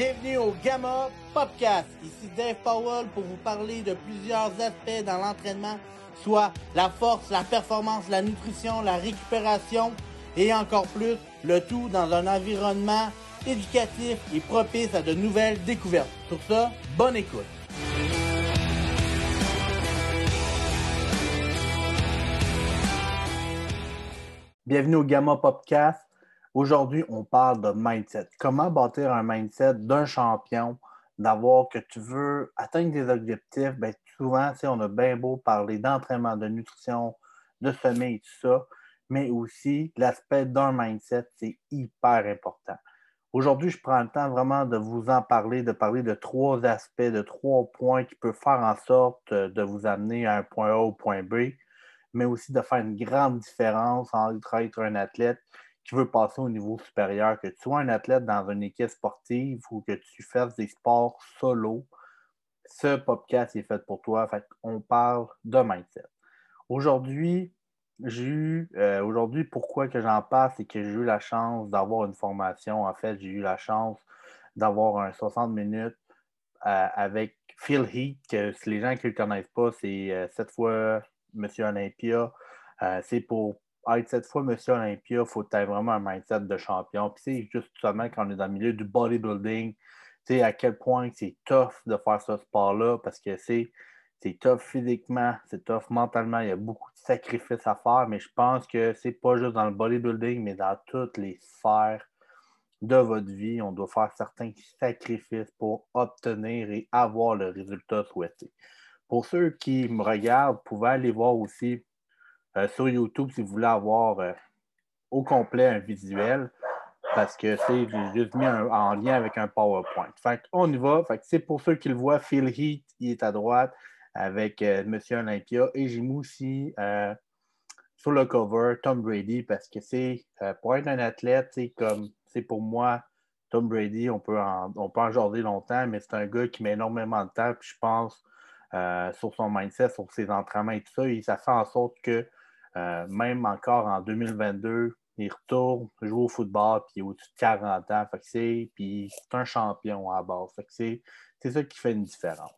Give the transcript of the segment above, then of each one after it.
Bienvenue au Gamma Podcast. Ici Dave Powell pour vous parler de plusieurs aspects dans l'entraînement, soit la force, la performance, la nutrition, la récupération et encore plus, le tout dans un environnement éducatif et propice à de nouvelles découvertes. Pour ça, bonne écoute. Bienvenue au Gamma Podcast. Aujourd'hui, on parle de mindset. Comment bâtir un mindset d'un champion, d'avoir que tu veux atteindre des objectifs? Bien, souvent, on a bien beau parler d'entraînement, de nutrition, de sommeil tout ça, mais aussi l'aspect d'un mindset, c'est hyper important. Aujourd'hui, je prends le temps vraiment de vous en parler, de parler de trois aspects, de trois points qui peuvent faire en sorte de vous amener à un point A au point B, mais aussi de faire une grande différence entre être un athlète qui veut passer au niveau supérieur, que tu sois un athlète dans une équipe sportive ou que tu fasses des sports solo, ce podcast est fait pour toi. Fait on parle de mindset. Aujourd'hui, j'ai eu, euh, aujourd'hui, pourquoi que j'en parle, c'est que j'ai eu la chance d'avoir une formation. En fait, j'ai eu la chance d'avoir un 60 minutes euh, avec Phil Heath, que si les gens qui ne le connaissent pas, c'est euh, cette fois Monsieur Olympia. c'est pour cette fois Monsieur Olympia, il faut être vraiment un mindset de champion. Puis c'est justement quand on est dans le milieu du bodybuilding, tu sais à quel point c'est tough de faire ce sport-là parce que c'est c'est tough physiquement, c'est tough mentalement, il y a beaucoup de sacrifices à faire, mais je pense que c'est pas juste dans le bodybuilding, mais dans toutes les sphères de votre vie, on doit faire certains sacrifices pour obtenir et avoir le résultat souhaité. Pour ceux qui me regardent, vous pouvez aller voir aussi euh, sur YouTube si vous voulez avoir euh, au complet un visuel parce que c'est juste mis en lien avec un PowerPoint. Fait on y va. Fait c'est pour ceux qui le voient, Phil Heath, il est à droite avec euh, Monsieur Olympia et j'ai mis aussi sur le cover Tom Brady parce que c'est pour être un athlète, c'est comme c'est pour moi Tom Brady, on peut en, on peut en jaser longtemps, mais c'est un gars qui met énormément de temps, puis je pense sur son mindset, sur ses entraînements et tout ça, et ça fait en sorte que euh, même encore en 2022, il retourne jouer au football, puis il est au-dessus de 40 ans. Fait puis c'est un champion à base. c'est, ça qui fait une différence.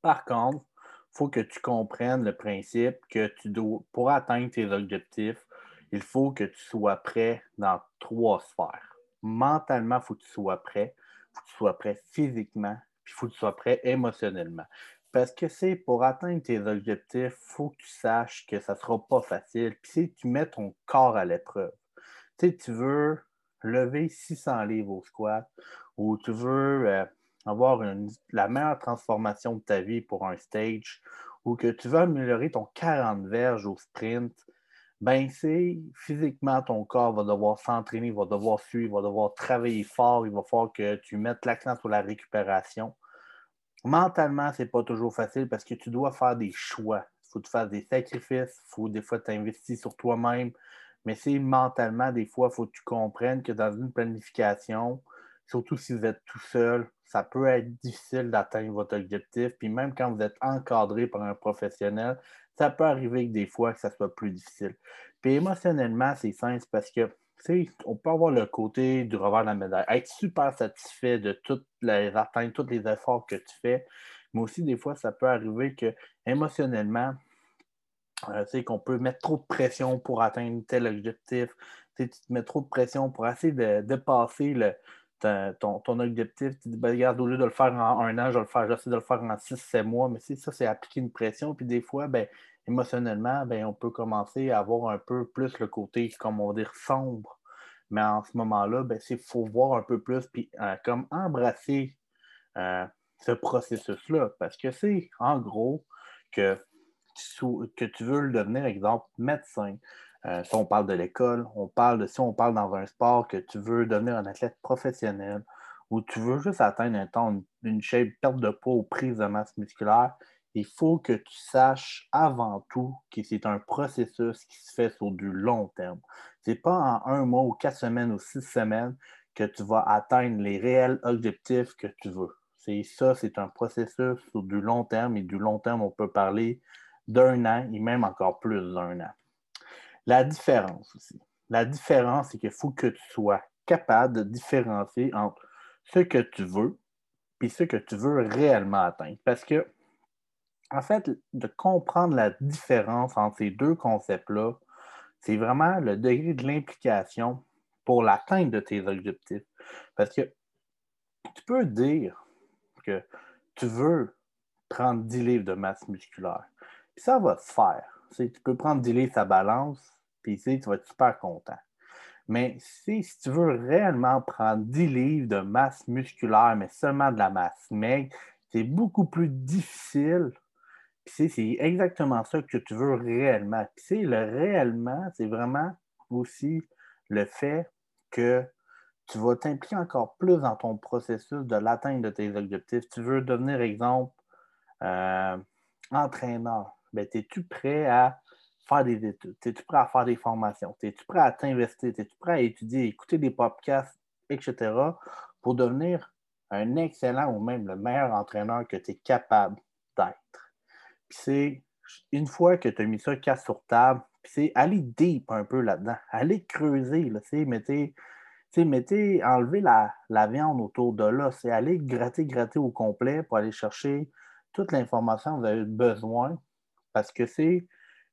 Par contre, il faut que tu comprennes le principe que tu dois, pour atteindre tes objectifs, il faut que tu sois prêt dans trois sphères. Mentalement, il faut que tu sois prêt. Il faut que tu sois prêt physiquement, puis il faut que tu sois prêt émotionnellement. Parce que c'est pour atteindre tes objectifs, il faut que tu saches que ça ne sera pas facile. Puis si tu mets ton corps à l'épreuve. Tu sais, tu veux lever 600 livres au squat ou tu veux euh, avoir la meilleure transformation de ta vie pour un stage ou que tu veux améliorer ton 40 verges au sprint, ben c'est physiquement ton corps va devoir s'entraîner, va devoir suivre, va devoir travailler fort, il va falloir que tu mettes l'accent sur la récupération. Mentalement, c'est pas toujours facile parce que tu dois faire des choix. Il faut te faire des sacrifices, il faut des fois t'investir sur toi-même. Mais c'est mentalement, des fois, il faut que tu comprennes que dans une planification, surtout si vous êtes tout seul, ça peut être difficile d'atteindre votre objectif. Puis même quand vous êtes encadré par un professionnel, ça peut arriver que des fois que ça soit plus difficile. Puis émotionnellement, c'est simple parce que on peut avoir le côté du revers de la médaille, être super satisfait de toutes les atteintes, tous les efforts que tu fais, mais aussi des fois, ça peut arriver que émotionnellement, euh, qu'on peut mettre trop de pression pour atteindre tel objectif. tu te mets trop de pression pour essayer de dépasser le, ton, ton, objectif. Tu dis, ben, regarde, au lieu de le faire en un an, je vais le faire, j'essaie de le faire en six, sept mois. Mais ça, c'est appliquer une pression. Puis des fois, ben, émotionnellement, ben, on peut commencer à avoir un peu plus le côté, comme on dire, sombre. Mais en ce moment-là, ben, il faut voir un peu plus, puis euh, comme embrasser euh, ce processus-là. Parce que c'est en gros que, que tu veux le devenir, exemple, médecin. Euh, si on parle de l'école, on parle de si on parle dans un sport que tu veux devenir un athlète professionnel ou tu veux juste atteindre un temps, une, une perte de poids ou prise de masse musculaire, il faut que tu saches avant tout que c'est un processus qui se fait sur du long terme. Ce n'est pas en un mois ou quatre semaines ou six semaines que tu vas atteindre les réels objectifs que tu veux. C'est ça, c'est un processus sur du long terme et du long terme, on peut parler d'un an et même encore plus d'un an. La différence aussi. La différence, c'est qu'il faut que tu sois capable de différencier entre ce que tu veux, puis ce que tu veux réellement atteindre. Parce que, en fait, de comprendre la différence entre ces deux concepts-là, c'est vraiment le degré de l'implication pour l'atteinte de tes objectifs. Parce que tu peux dire que tu veux prendre 10 livres de masse musculaire. Puis ça va se faire. Tu peux prendre 10 livres sa balance, puis tu vas être super content. Mais si, tu veux réellement prendre 10 livres de masse musculaire, mais seulement de la masse maigre, c'est beaucoup plus difficile. C'est exactement ça que tu veux réellement. Puis le réellement, c'est vraiment aussi le fait que tu vas t'impliquer encore plus dans ton processus de l'atteinte de tes objectifs. Tu veux devenir, exemple, euh, entraîneur. Ben, es-tu prêt à faire des études? Es-tu prêt à faire des formations? Es-tu prêt à t'investir? Es-tu prêt à étudier, écouter des podcasts, etc., pour devenir un excellent ou même le meilleur entraîneur que tu es capable d'être? C'est une fois que tu as mis ça casse sur table, c'est aller deep un peu là-dedans, aller creuser, là, mettez, mettez, enlever la, la, viande autour de là, c'est aller gratter, gratter au complet pour aller chercher toute l'information que vous avez besoin parce que c'est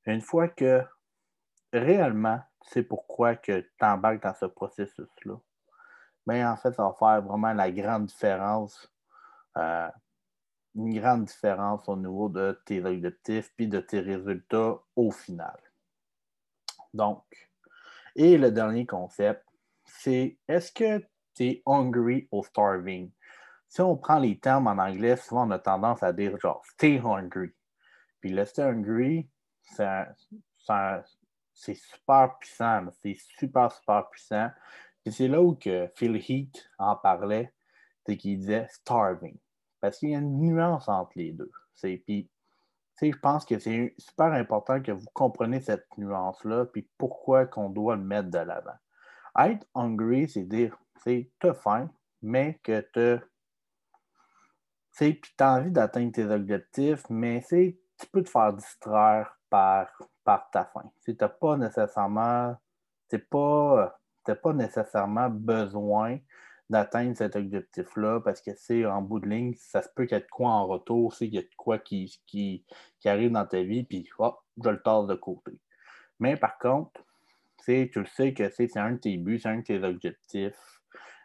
une fois que réellement sais pourquoi que tu embarques dans ce processus-là, bien en fait, ça va faire vraiment la grande différence, euh, une grande différence au niveau de tes objectifs puis de tes résultats au final. Donc, et le dernier concept, c'est est-ce que tu es hungry or starving? Si on prend les termes en anglais, souvent on a tendance à dire genre stay hungry. Puis le stay hungry, c'est super puissant. C'est super, super puissant. Et c'est là où que Phil Heath en parlait, c'est qu'il disait starving. Parce qu'il y a une nuance entre les deux. Puis, je pense que c'est super important que vous compreniez cette nuance-là, puis pourquoi qu'on doit le mettre de l'avant. Être hungry, c'est dire, c'est as faim, mais que tu puis tu as envie d'atteindre tes objectifs, mais tu peux te faire distraire par, ta faim. Tu n'as pas nécessairement, pas, pas nécessairement besoin d'atteindre cet objectif-là parce que c'est en bout de ligne, ça se peut qu'il y ait de quoi en retour, qu'il y a de quoi qui, qui, arrive dans ta vie, puis hop, je le tasse de côté. Mais par contre, tu le sais que c'est un de tes buts, c'est un de tes objectifs.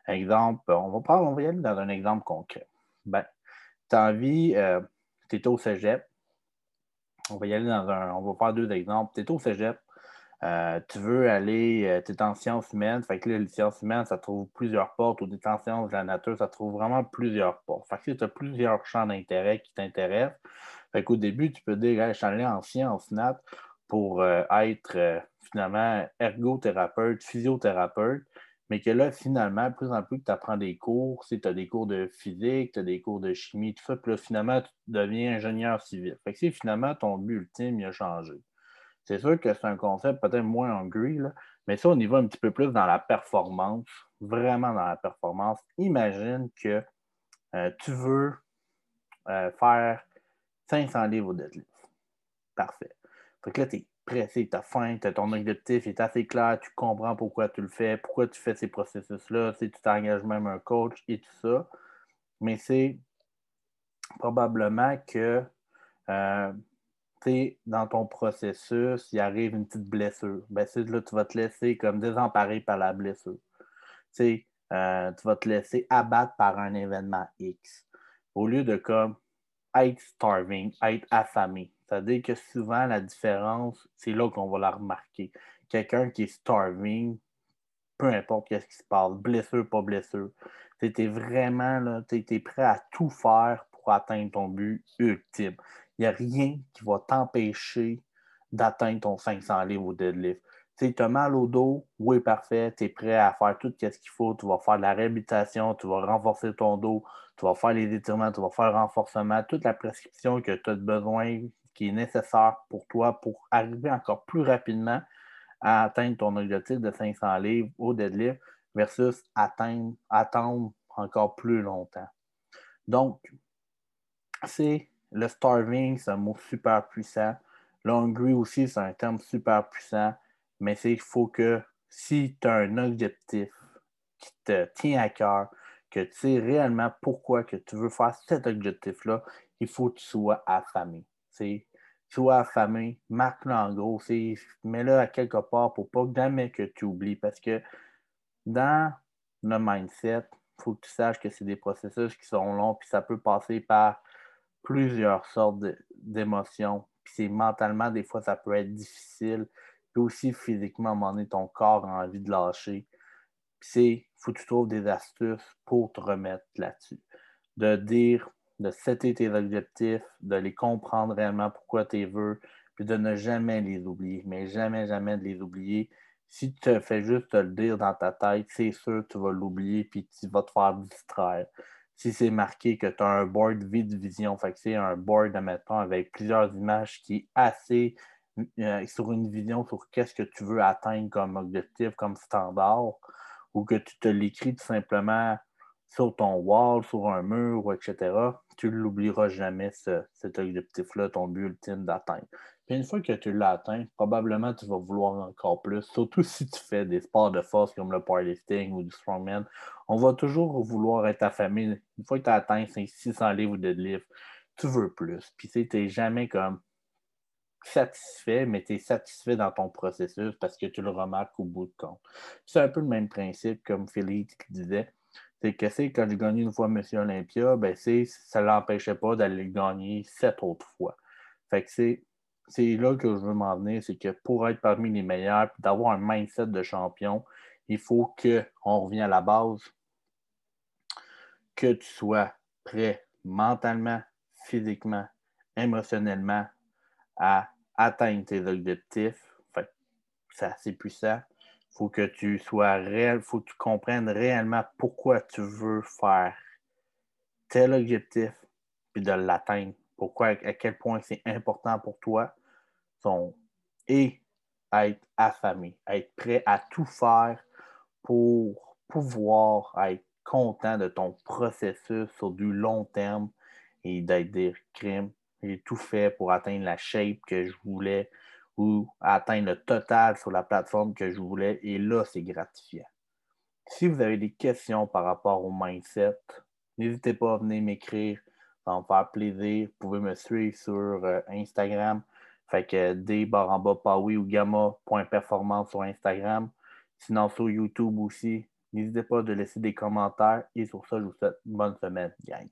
Exemple, on va, prendre, on va y aller dans un exemple concret. Ben, tu as envie, euh, tu es au cégep, on va y aller dans un, on va faire deux exemples. Tu es au cégep, euh, tu veux aller, euh, tu es en sciences humaines, fait que là, les sciences humaines, ça trouve plusieurs portes, ou tu es en sciences de la nature, ça trouve vraiment plusieurs portes. Fait que tu as plusieurs champs d'intérêt qui t'intéressent. Fait qu'au début, tu peux dire, je suis allé en sciences nat pour euh, être finalement ergothérapeute, physiothérapeute, mais que là, finalement, plus en plus que tu apprends des cours, tu as des cours de physique, tu as des cours de chimie, tout ça, puis là, finalement, tu deviens ingénieur civil. Fait que finalement, ton but ultime, il a changé. C'est sûr que c'est un concept peut-être moins hungry, là, mais ça, on y va un petit peu plus dans la performance, vraiment dans la performance. Imagine que euh, tu veux euh, faire 500 livres au deadlift. Parfait. Fait que là, tu es pressé, tu as faim, tu ton objectif est assez clair, tu comprends pourquoi tu le fais, pourquoi tu fais ces processus-là, tu t'engages même un coach et tout ça. Mais c'est probablement que euh, dans ton processus, il arrive une petite blessure. Ben, là, tu vas te laisser comme désemparé par la blessure. Euh, tu vas te laisser abattre par un événement X. Au lieu de comme être starving, être affamé. C'est-à-dire que souvent, la différence, c'est là qu'on va la remarquer. Quelqu'un qui est starving, peu importe ce qui se passe, blessure, pas blessure, tu es vraiment là, prêt à tout faire pour atteindre ton but ultime. Il n'y a rien qui va t'empêcher d'atteindre ton 500 livres au deadlift. Tu as mal au dos, oui, parfait, tu es prêt à faire tout ce qu'il faut, tu vas faire de la réhabilitation, tu vas renforcer ton dos, tu vas faire les étirements, tu vas faire le renforcement, toute la prescription que tu as besoin, qui est nécessaire pour toi pour arriver encore plus rapidement à atteindre ton objectif de 500 livres au deadlift versus atteindre, attendre encore plus longtemps. Donc, c'est le starving, c'est un mot super puissant. Le hungry aussi, c'est un terme super puissant. Mais c'est qu'il faut que si tu as un objectif qui te tient à cœur, que tu sais réellement pourquoi que tu veux faire cet objectif-là, il faut que tu sois affamé. Tu sois affamé, marque-le en gros, mets-le à quelque part pour pas jamais que tu oublies. Parce que dans le mindset, il faut que tu saches que c'est des processus qui sont longs, puis ça peut passer par plusieurs sortes d'émotions. Puis c'est mentalement, des fois, ça peut être difficile. Puis aussi physiquement, à un moment donné, ton corps a envie de lâcher. Puis c'est, faut que tu trouves des astuces pour te remettre là-dessus. De dire, de setter tes objectifs, de les comprendre réellement pourquoi tu les veux, puis de ne jamais les oublier. Mais jamais, jamais de les oublier. Si tu te fais juste te le dire dans ta tête, c'est sûr que tu vas l'oublier, puis tu vas te faire distraire si c'est marqué que tu as un board vide vision, que c'est un board, admettons, avec plusieurs images qui est assez euh, sur une vision sur qu'est-ce que tu veux atteindre comme objectif, comme standard, ou que tu te l'écris tout simplement sur ton wall, sur un mur, etc., tu ne l'oublieras jamais, cet objectif-là, ton but ultime d'atteindre. Une fois que tu l'as atteint, probablement tu vas vouloir encore plus, surtout si tu fais des sports de force comme le powerlifting ou du strongman. On va toujours vouloir être affamé. Une fois que tu as atteint 600 livres de deadlift, tu veux plus. Puis tu n'es jamais comme satisfait, mais tu es satisfait dans ton processus parce que tu le remarques au bout de compte. C'est un peu le même principe comme Philippe disait. C'est que c'est quand j'ai gagné une fois Monsieur Olympia, ben ça ne l'empêchait pas d'aller gagner sept autres fois. Fait que c'est c'est là que je veux m'en venir, c'est que pour être parmi les meilleurs, d'avoir un mindset de champion, il faut qu'on revienne à la base, que tu sois prêt mentalement, physiquement, émotionnellement à atteindre tes objectifs. c'est assez puissant. Il faut que tu sois réel, faut que tu comprennes réellement pourquoi tu veux faire tel objectif, puis de l'atteindre. Pourquoi, à quel point c'est important pour toi et être affamé, être prêt à tout faire pour pouvoir être content de ton processus sur du long terme et d'être des crimes. J'ai tout fait pour atteindre la shape que je voulais ou atteindre le total sur la plateforme que je voulais. Et là, c'est gratifiant. Si vous avez des questions par rapport au mindset, n'hésitez pas à venir m'écrire. Ça va me faire plaisir. Vous pouvez me suivre sur euh, Instagram. Fait que D barre en bas Pawi ou gamma.performance sur Instagram. Sinon sur YouTube aussi. N'hésitez pas de laisser des commentaires. Et sur ça, je vous souhaite une bonne semaine, gang.